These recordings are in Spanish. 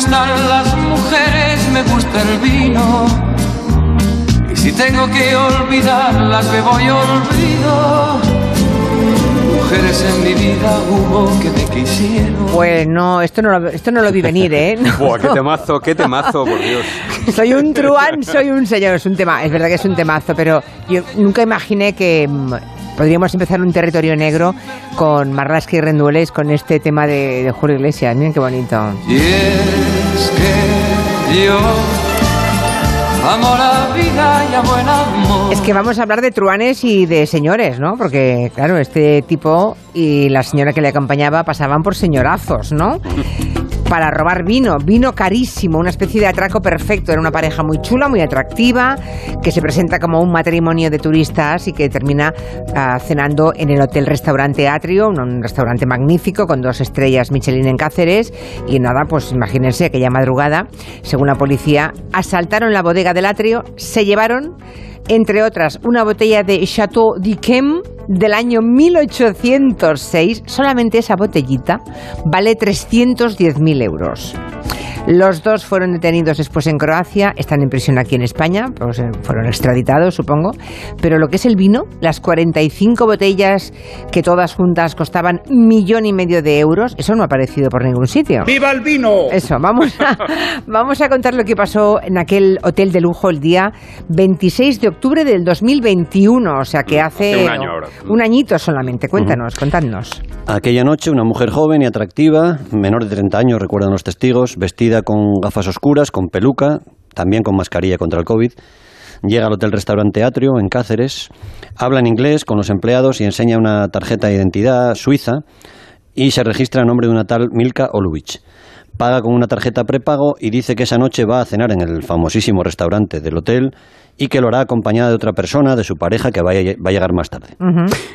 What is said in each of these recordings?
gustan las mujeres, me gusta el vino. Y si tengo que olvidarlas, me voy olvido. Mujeres en mi vida hubo que me quisieron. Bueno, esto no lo, esto no lo vi venir, ¿eh? No. Buah, qué temazo, qué temazo, por Dios. Soy un truán, soy un señor, es un tema, es verdad que es un temazo, pero yo nunca imaginé que mm, podríamos empezar un territorio negro con Marlaska y Rendueles con este tema de, de Julio Iglesias. Miren qué bonito. Y es que yo amo la vida y amo el amor. Es que vamos a hablar de truanes y de señores, ¿no? Porque, claro, este tipo y la señora que le acompañaba pasaban por señorazos, ¿no? Para robar vino, vino carísimo, una especie de atraco perfecto. Era una pareja muy chula, muy atractiva, que se presenta como un matrimonio de turistas y que termina ah, cenando en el Hotel Restaurante Atrio, un, un restaurante magnífico con dos estrellas Michelin en Cáceres. Y nada, pues imagínense aquella madrugada, según la policía, asaltaron la bodega del Atrio, se llevaron entre otras, una botella de Chateau d'Yquem del año 1806. Solamente esa botellita vale 310.000 euros. Los dos fueron detenidos después en Croacia, están en prisión aquí en España, pues, eh, fueron extraditados, supongo. Pero lo que es el vino, las 45 botellas que todas juntas costaban millón y medio de euros, eso no ha aparecido por ningún sitio. ¡Viva el vino! Eso, vamos a, vamos a contar lo que pasó en aquel hotel de lujo el día 26 de octubre del 2021, o sea que hace, Hace un año ahora. un añito solamente. Cuéntanos, contadnos. Aquella noche, una mujer joven y atractiva, menor de 30 años, recuerdan los testigos, vestida con gafas oscuras, con peluca, también con mascarilla contra el COVID, llega al Hotel Restaurante Atrio en Cáceres, habla en inglés con los empleados y enseña una tarjeta de identidad suiza y se registra a nombre de una tal Milka Oluwicz. Paga con una tarjeta prepago y dice que esa noche va a cenar en el famosísimo restaurante del hotel y que lo hará acompañada de otra persona, de su pareja, que va a, va a llegar más tarde.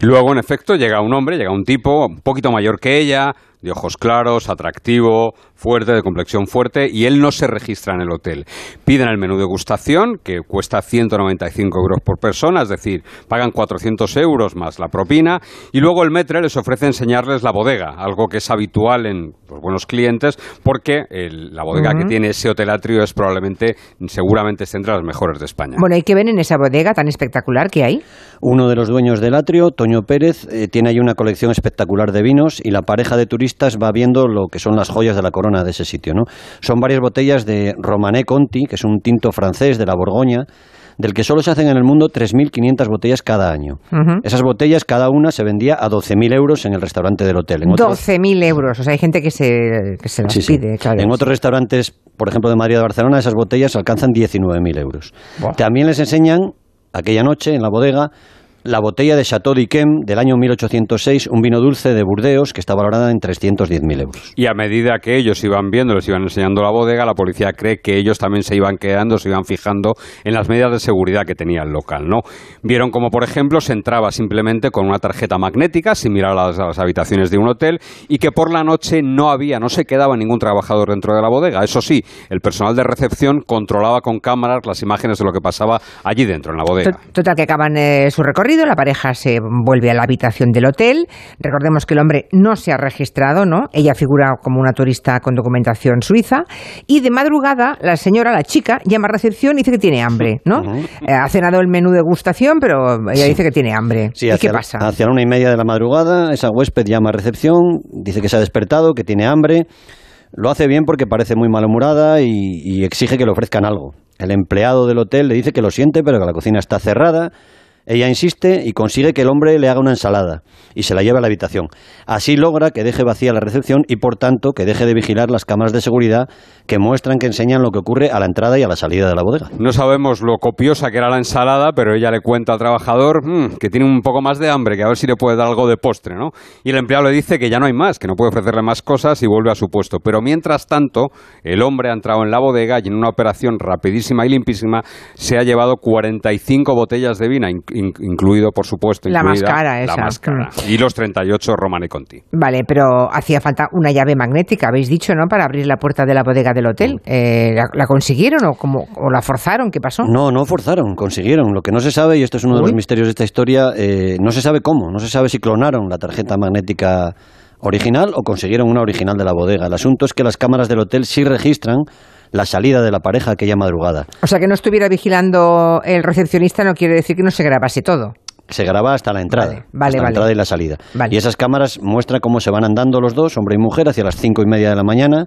Luego, en efecto, llega un hombre, llega un tipo un poquito mayor que ella, de ojos claros, atractivo, fuerte, de complexión fuerte, y él no se registra en el hotel. Piden el menú degustación, que cuesta 195 euros por persona, es decir, pagan 400 euros más la propina, y luego el metre les ofrece enseñarles la bodega, algo que es habitual en los buenos clientes, porque el- la bodega que tiene ese hotel atrio es probablemente, seguramente, esté entre las mejores de España. Bueno, ¿y qué ven en esa bodega tan espectacular que hay? Uno de los dueños del atrio, Toño Pérez, eh, tiene ahí una colección espectacular de vinos y la pareja de turistas va viendo lo que son las joyas de la corona de ese sitio. ¿no? Son varias botellas de Romané Conti, que es un tinto francés de la Borgoña, del que solo se hacen en el mundo 3.500 botellas cada año. Esas botellas, cada una, se vendía a 12.000 euros en el restaurante del hotel. En otros- 12.000 euros. O sea, hay gente que se, que se las Sí, sí. pide, claro. En otros restaurantes, por ejemplo, de Madrid o de Barcelona, esas botellas alcanzan 19.000 euros. También les enseñan, aquella noche en la bodega, la botella de Chateau d'Yquem del año 1806, un vino dulce de Burdeos que está valorada en 310.000 euros. Y a medida que ellos iban viendo, les iban enseñando la bodega, la policía cree que ellos también se iban quedando, se iban fijando en las medidas de seguridad que tenía el local, ¿no? Vieron como, por ejemplo, se entraba simplemente con una tarjeta magnética, similar a las, a las habitaciones de un hotel, y que por la noche no había, no se quedaba ningún trabajador dentro de la bodega. Eso sí, el personal de recepción controlaba con cámaras las imágenes de lo que pasaba allí dentro, en la bodega. To- Total, que acaban eh, su recorrido, la pareja se vuelve a la habitación del hotel. Recordemos que el hombre no se ha registrado, ¿no? Ella figura como una turista con documentación suiza. Y de madrugada, la señora, la chica, llama a recepción y dice que tiene hambre, ¿no? Eh, ha cenado el menú degustación, pero ella dice que tiene hambre. Sí, ¿Y hacia, qué pasa? Hacia la una y media de la madrugada, esa huésped llama a recepción, dice que se ha despertado, que tiene hambre. Lo hace bien porque parece muy malhumorada y, y exige que le ofrezcan algo. El empleado del hotel le dice que lo siente, pero que la cocina está cerrada. Ella insiste y consigue que el hombre le haga una ensalada y se la lleve a la habitación. Así logra que deje vacía la recepción y, por tanto, que deje de vigilar las cámaras de seguridad que muestran que enseñan lo que ocurre a la entrada y a la salida de la bodega. No sabemos lo copiosa que era la ensalada, pero ella le cuenta al trabajador "Mm, que tiene un poco más de hambre, que a ver si le puede dar algo de postre, ¿no? Y el empleado le dice que ya no hay más, que no puede ofrecerle más cosas y vuelve a su puesto. Pero mientras tanto, el hombre ha entrado en la bodega y en una operación rapidísima y limpísima se ha llevado 45 botellas de vino, in- in- incluido, por supuesto, La máscara la esa. Mm. máscara. Y los 38 Romane Conti. Vale, pero hacía falta una llave magnética, habéis dicho, ¿no? Para abrir la puerta de la bodega del hotel. Eh, ¿la, la consiguieron o, como, o la forzaron? ¿Qué pasó? No, no forzaron, consiguieron. Lo que no se sabe, y esto es uno de los misterios de esta historia, eh, no se sabe cómo, no se sabe si clonaron la tarjeta magnética original o consiguieron una original de la bodega. El asunto es que las cámaras del hotel sí registran la salida de la pareja aquella madrugada. O sea, que no estuviera vigilando el recepcionista no quiere decir que no se grabase todo. Se graba hasta la entrada, Vale, vale, hasta la vale. entrada y la salida. Y esas cámaras muestran cómo se van andando los dos, hombre y mujer, hacia las cinco y media de la mañana.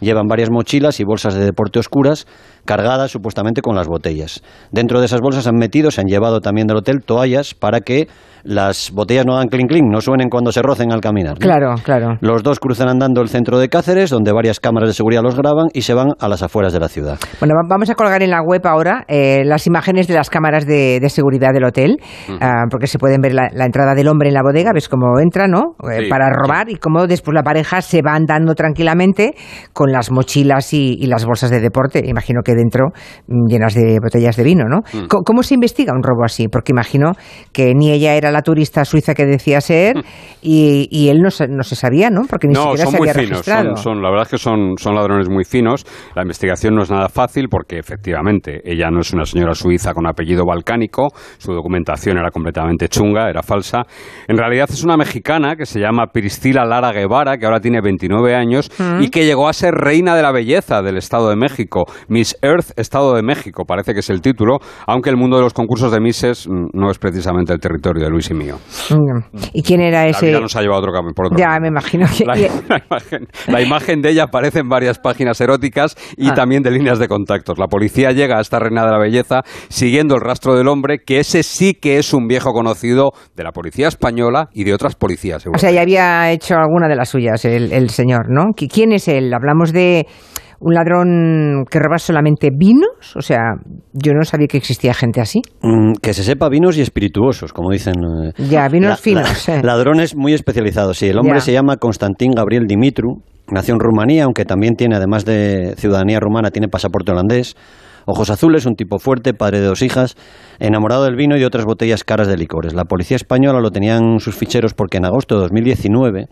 Llevan varias mochilas y bolsas de deporte oscuras cargadas supuestamente con las botellas. Dentro de esas bolsas han metido, se han llevado también del hotel toallas para que las botellas no hagan clink clink, no suenen cuando se rocen al caminar. ¿no? Claro, claro. Los dos cruzan andando el centro de Cáceres, donde varias cámaras de seguridad los graban y se van a las afueras de la ciudad. Bueno, va- vamos a colgar en la web ahora eh, las imágenes de las cámaras de, de seguridad del hotel, ah, porque se pueden ver la, la entrada del hombre en la bodega, ves cómo entra, ¿no? Eh, Sí, para robar y cómo después la pareja se va andando tranquilamente con las mochilas y, y las bolsas de deporte, imagino que dentro mm, llenas de botellas de vino, ¿no? Co- ¿Cómo se investiga un robo así? Porque imagino que ni ella era la turista suiza que decía ser y, y él no se, no se sabía, ¿no? Porque ni no, siquiera son se muy había finos. registrado. Son, son- la verdad es que son, son ladrones muy finos. La investigación no es nada fácil porque efectivamente ella no es una señora suiza con apellido balcánico. Su documentación era completamente chunga, era falsa. En realidad es una mexicana que se llama Priscila Lara Guevara, que ahora tiene 29 años y que llegó a ser reina de la belleza del Estado de México. Miss Earth, Estado de México, parece que es el título, aunque el mundo de los concursos de Misses mm, no es precisamente el territorio de Luis y mío. Mm. ¿Y quién era La ese? vida nos ha llevado otro camino, por otro Ya, camino. me imagino que... La, la imagen, la imagen de ella aparece en varias páginas eróticas y Ah. también de líneas de contactos. La policía llega a esta reina de la belleza siguiendo el rastro del hombre, que ese sí que es un viejo conocido de la policía española y de otras policías O sea, europeas. ya había hecho alguna de las suyas el, el señor, ¿no? ¿Qui- ¿Quién es él? Hablamos de un ladrón que roba solamente vinos. O sea, yo no sabía que existía gente así. Mm, que se sepa vinos y espirituosos, como dicen. eh, Ya, vinos la- finos. la- eh. ladrones muy especializados, sí. El hombre Ya. se llama Constantín Gabriel Dimitru, nació en Rumanía, aunque también tiene, además de ciudadanía rumana, tiene pasaporte holandés. Ojos azules, un tipo fuerte, padre de dos hijas, enamorado del vino y de otras botellas caras de licores. La policía española lo tenían en sus ficheros porque en agosto de 2019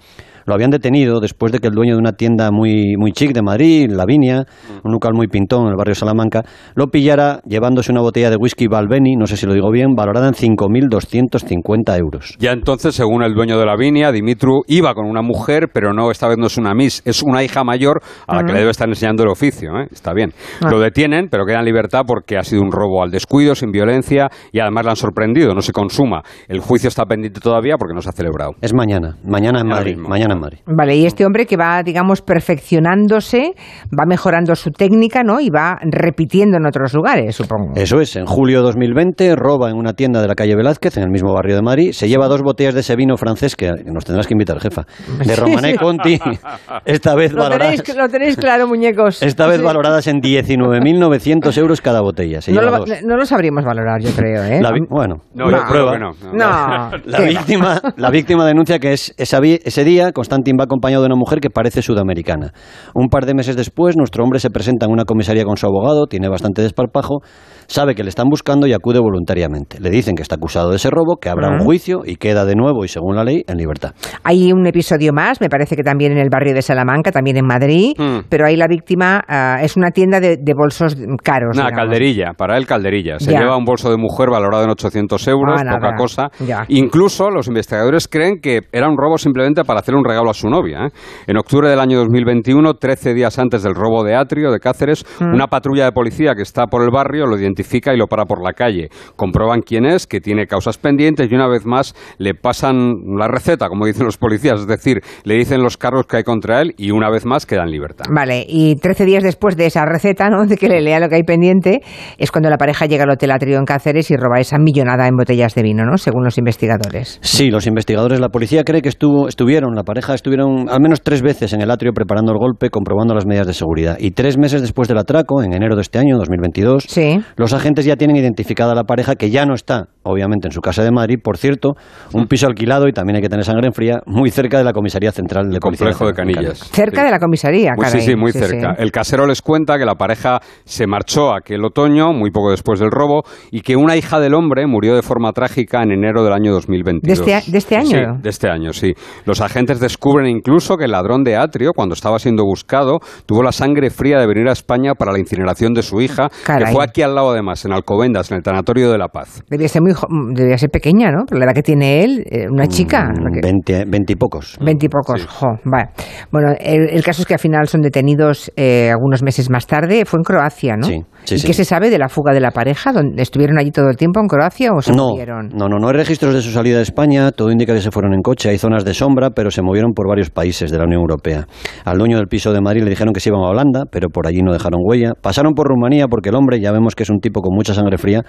lo habían detenido después de que el dueño de una tienda muy, muy chic de Madrid, Lavinia, un local muy pintón en el barrio Salamanca, lo pillara llevándose una botella de whisky Balvenie, no sé si lo digo bien, valorada en 5.250 euros. Ya entonces, según el dueño de la viña, Dimitru iba con una mujer, pero no, esta vez no es una miss, es una hija mayor a la que le debe estar enseñando el oficio. ¿eh? Está bien. Ah. Lo detienen, pero queda en libertad porque ha sido un robo al descuido, sin violencia, y además la han sorprendido, no se consuma. El juicio está pendiente todavía porque no se ha celebrado. Es mañana, mañana en Mañana Madrid, mismo. mañana en Madrid. Vale, y este hombre que va, digamos, perfeccionándose, va mejorando su técnica, ¿no? Y va repitiendo en otros lugares, supongo. Eso es, en julio de 2020 roba en una tienda de la calle Velázquez, en el mismo barrio de Madrid, se lleva dos botellas de ese vino francés que nos tendrás que invitar, jefa, de Romané Conti, esta vez Lo valoradas, tenéis, lo tenéis claro, muñecos. esta vez Sí. valoradas en 19.900 euros cada botella. Se No lleva lo, dos. no lo sabríamos valorar, yo creo, ¿eh? La vi- bueno, No, prueba- creo que no. No, La víctima, la víctima denuncia que es esa vi- ese día Constantin va acompañado de una mujer que parece sudamericana. Un par de meses después, nuestro hombre se presenta en una comisaría con su abogado, tiene bastante desparpajo, sabe que le están buscando y acude voluntariamente. Le dicen que está acusado de ese robo, que habrá un juicio y queda de nuevo y según la ley en libertad. Hay un episodio más, me parece que también en el barrio de Salamanca, también en Madrid, Mm. pero ahí la víctima ah, es una tienda de, de bolsos caros. Digamos. calderilla, para él calderilla. Se Ya. lleva un bolso de mujer valorado en 800 euros, Ah, nada. poca cosa. Ya. Incluso los investigadores creen que era un robo simplemente para hacer un regalo a su novia. ¿eh? En octubre del año 2021, 13 días antes del robo de Atrio, de Cáceres, Mm. una patrulla de policía que está por el barrio lo identifica y lo para por la calle. Comprueban quién es, que tiene causas pendientes y una vez más le pasan la receta, como dicen los policías, es decir, le dicen los cargos que hay contra él y una vez más queda en libertad. Vale, y 13 días después de esa receta, ¿no? De que le lea lo que hay pendiente, es cuando la pareja llega al Hotel Atrio en Cáceres y roba esa millonada en botellas de vino, ¿no? Según los investigadores. Sí, los investigadores, la policía cree que estuvo, estuvieron, la pareja estuvieron al menos tres veces en el atrio preparando el golpe, comprobando las medidas de seguridad. Y tres meses después del atraco, en enero de este año, 2022, Sí. los agentes ya tienen identificada a la pareja que ya no está, obviamente, en su casa de Madrid. Por cierto, un piso alquilado, y también hay que tener sangre en fría, muy cerca de la comisaría central de policía. Complejo de Canillas. Canillas. Cerca Sí. de la comisaría, caray. sí, sí, muy cerca. sí. El casero les cuenta que la pareja se marchó aquel otoño, muy poco después del robo, y que una hija del hombre murió de forma trágica en enero del año 2022. ¿De este a- de este año? Sí, de este año, sí. Los agentes Descubren incluso que el ladrón de Atrio, cuando estaba siendo buscado, tuvo la sangre fría de venir a España para la incineración de su hija, que fue aquí al lado además, en Alcobendas, en el Tanatorio de la Paz. Debía ser, muy, debía ser pequeña, ¿no? Pero la edad que tiene él, eh, una chica. Mm, y pocos. Veinte y pocos, vale. Bueno, el, caso es que al final son detenidos eh, algunos meses más tarde. Fue en Croacia, ¿no? Sí. ¿Y qué se sabe de la fuga de la pareja? ¿Estuvieron allí todo el tiempo en Croacia o se no, movieron? No, no, no hay registros de su salida de España. Todo indica que se fueron en coche. Hay zonas de sombra, pero se movieron por varios países de la Unión Europea. Al dueño del piso de Madrid le dijeron que se iban a Holanda, pero por allí no dejaron huella. Pasaron por Rumanía porque el hombre, ya vemos que es un tipo con mucha sangre fría,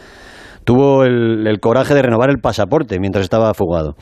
tuvo el, coraje de renovar el pasaporte mientras estaba fugado.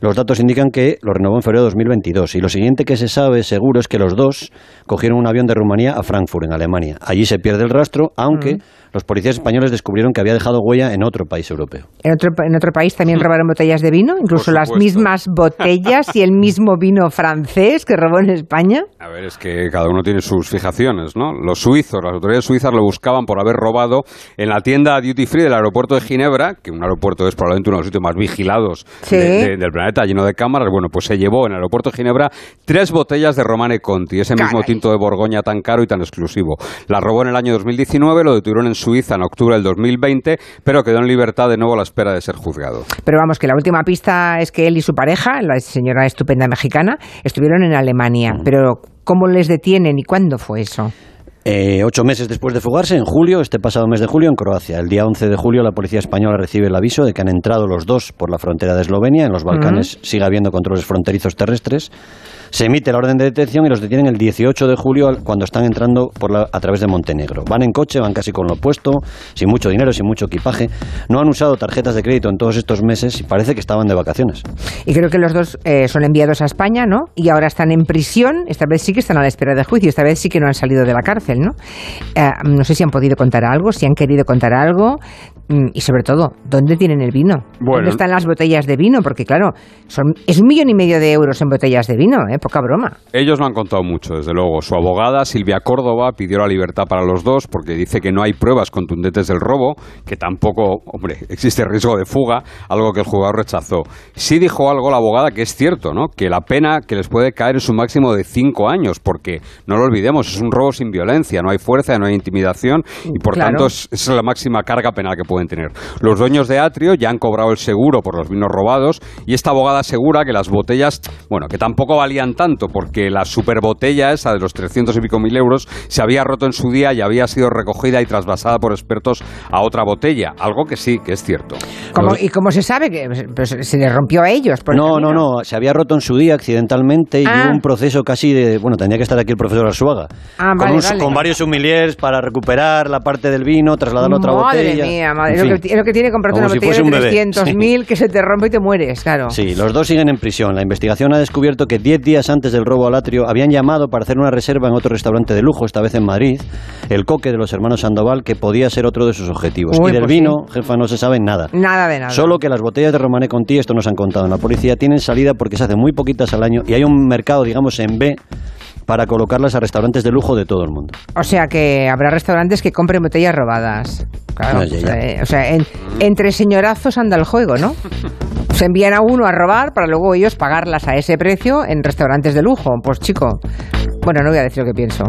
Los datos indican que lo renovó en febrero de 2022 y lo siguiente que se sabe seguro es que los dos cogieron un avión de Rumanía a Frankfurt, en Alemania. Allí se pierde el rastro, aunque... los policías españoles descubrieron que había dejado huella en otro país europeo. ¿En otro, en otro país también robaron botellas de vino? ¿Incluso las mismas botellas y el mismo vino francés que robó en España? A ver, es que cada uno tiene sus fijaciones, ¿no? Los suizos, las autoridades suizas lo buscaban por haber robado en la tienda Duty Free del aeropuerto de Ginebra, que un aeropuerto es probablemente uno de los sitios más vigilados del planeta, lleno de cámaras. Bueno, pues se llevó en el aeropuerto de Ginebra tres botellas de Romane Conti, ese mismo tinto de Borgoña tan caro y tan exclusivo. La robó en el año 2019, lo detuvieron en Suiza en octubre del 2020, pero quedó en libertad de nuevo a la espera de ser juzgado. Pero vamos, que la última pista es que él y su pareja, la señora estupenda mexicana, estuvieron en Alemania. Pero ¿cómo les detienen y cuándo fue eso? Eh, ocho meses después de fugarse, en julio, este pasado mes de julio, en Croacia. El día 11 de julio, la policía española recibe el aviso de que han entrado los dos por la frontera de Eslovenia. En los Balcanes sigue habiendo controles fronterizos terrestres. Se emite la orden de detención y los detienen el 18 de julio cuando están entrando por la, a través de Montenegro. Van en coche, van casi con lo opuesto, sin mucho dinero, sin mucho equipaje. No han usado tarjetas de crédito en todos estos meses y parece que estaban de vacaciones. Y creo que los dos eh, son enviados a España, ¿no? Y ahora están en prisión. Esta vez sí que están a la espera de juicio. Esta vez sí que no han salido de la cárcel, ¿no? Eh, no sé si han podido contar algo, si han querido contar algo. Mm, y sobre todo, ¿dónde tienen el vino? ¿Dónde están las botellas de vino? Porque claro, son, es un millón y medio de euros en botellas de vino, ¿eh? poca broma. Ellos lo han contado mucho, desde luego. Su abogada, Silvia Córdoba, pidió la libertad para los dos porque dice que no hay pruebas contundentes del robo, que tampoco, hombre, existe riesgo de fuga, algo que el jugador rechazó. Sí dijo algo la abogada que es cierto, ¿no? Que la pena que les puede caer es un máximo de cinco años, porque no lo olvidemos, es un robo sin violencia, no hay fuerza, no hay intimidación y por tanto es, es la máxima carga penal que puede tener. Los dueños de Atrio ya han cobrado el seguro por los vinos robados y esta abogada asegura que las botellas, bueno, que tampoco valían tanto porque la superbotella esa de los 300 y pico mil euros se había roto en su día y había sido recogida y trasvasada por expertos a otra botella, algo que sí, que es cierto. ¿Y cómo se sabe que pues, se les rompió a ellos? no, no, no, se había roto en su día accidentalmente y hubo ah. un proceso casi de, bueno, tendría que estar aquí el profesor Arzuaga, ah, con, con, varios humiliers para recuperar la parte del vino, trasladarlo a otra botella. Mía, madre es lo que tiene comprarte una botella de 300.000 que se te rompe y te mueres, claro. Sí, los dos siguen en prisión. La investigación ha descubierto que 10 días antes del robo al atrio habían llamado para hacer una reserva en otro restaurante de lujo, esta vez en Madrid, el coque de los hermanos Sandoval, que podía ser otro de sus objetivos. y del pues vino, jefa, no se sabe nada. Nada de nada. Solo que las botellas de Romané Conti, esto nos han contado en la policía, tienen salida porque se hacen muy poquitas al año y hay un mercado, digamos, en B para colocarlas a restaurantes de lujo de todo el mundo. O sea que habrá restaurantes que compren botellas robadas. Claro, o sea, entre señorazos anda el juego, ¿no? Se envían a uno a robar para luego ellos pagarlas a ese precio en restaurantes de lujo. Pues chico, bueno, no voy a decir lo que pienso.